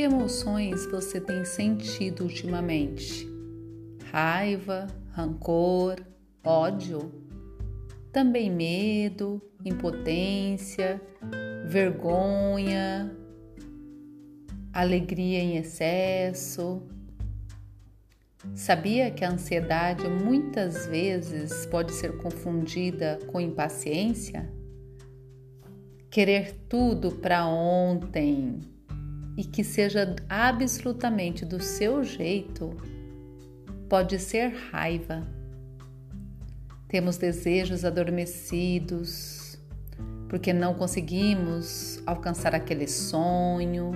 Que emoções você tem sentido ultimamente? Raiva, rancor, ódio? Também medo, impotência, vergonha, alegria em excesso? Sabia que a ansiedade muitas vezes pode ser confundida com impaciência? Querer tudo para ontem e que seja absolutamente do seu jeito pode ser raiva. Temos desejos adormecidos porque não conseguimos alcançar aquele sonho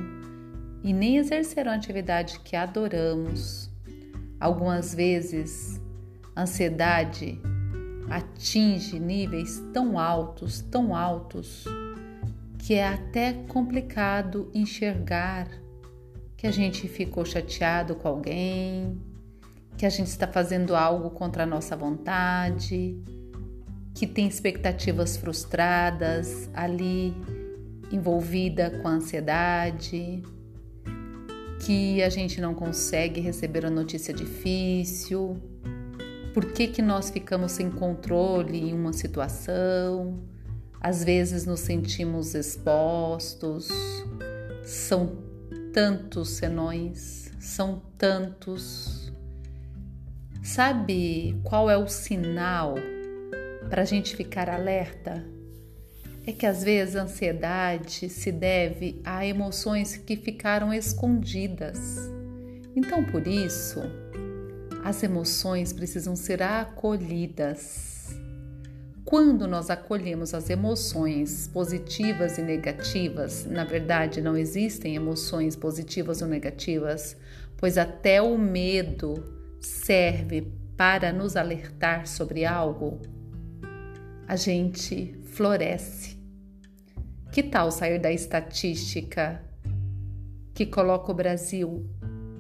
e nem exercer uma atividade que adoramos. Algumas vezes, ansiedade atinge níveis tão altos, tão altos, que é até complicado enxergar que a gente ficou chateado com alguém, que a gente está fazendo algo contra a nossa vontade, que tem expectativas frustradas ali envolvida com a ansiedade que a gente não consegue receber a notícia difícil, por que, que nós ficamos sem controle em uma situação, às vezes nos sentimos expostos, são tantos senões, são tantos. Sabe qual é o sinal para a gente ficar alerta? é que às vezes a ansiedade se deve a emoções que ficaram escondidas. Então, por isso, as emoções precisam ser acolhidas. Quando nós acolhemos as emoções positivas e negativas, na verdade não existem emoções positivas ou negativas, pois até o medo serve para nos alertar sobre algo, a gente floresce. Que tal sair da estatística que coloca o Brasil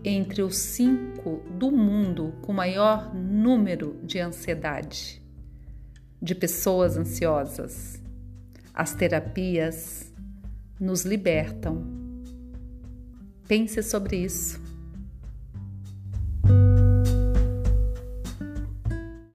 entre os cinco do mundo com maior número de ansiedade, de pessoas ansiosas? As terapias nos libertam. Pense sobre isso.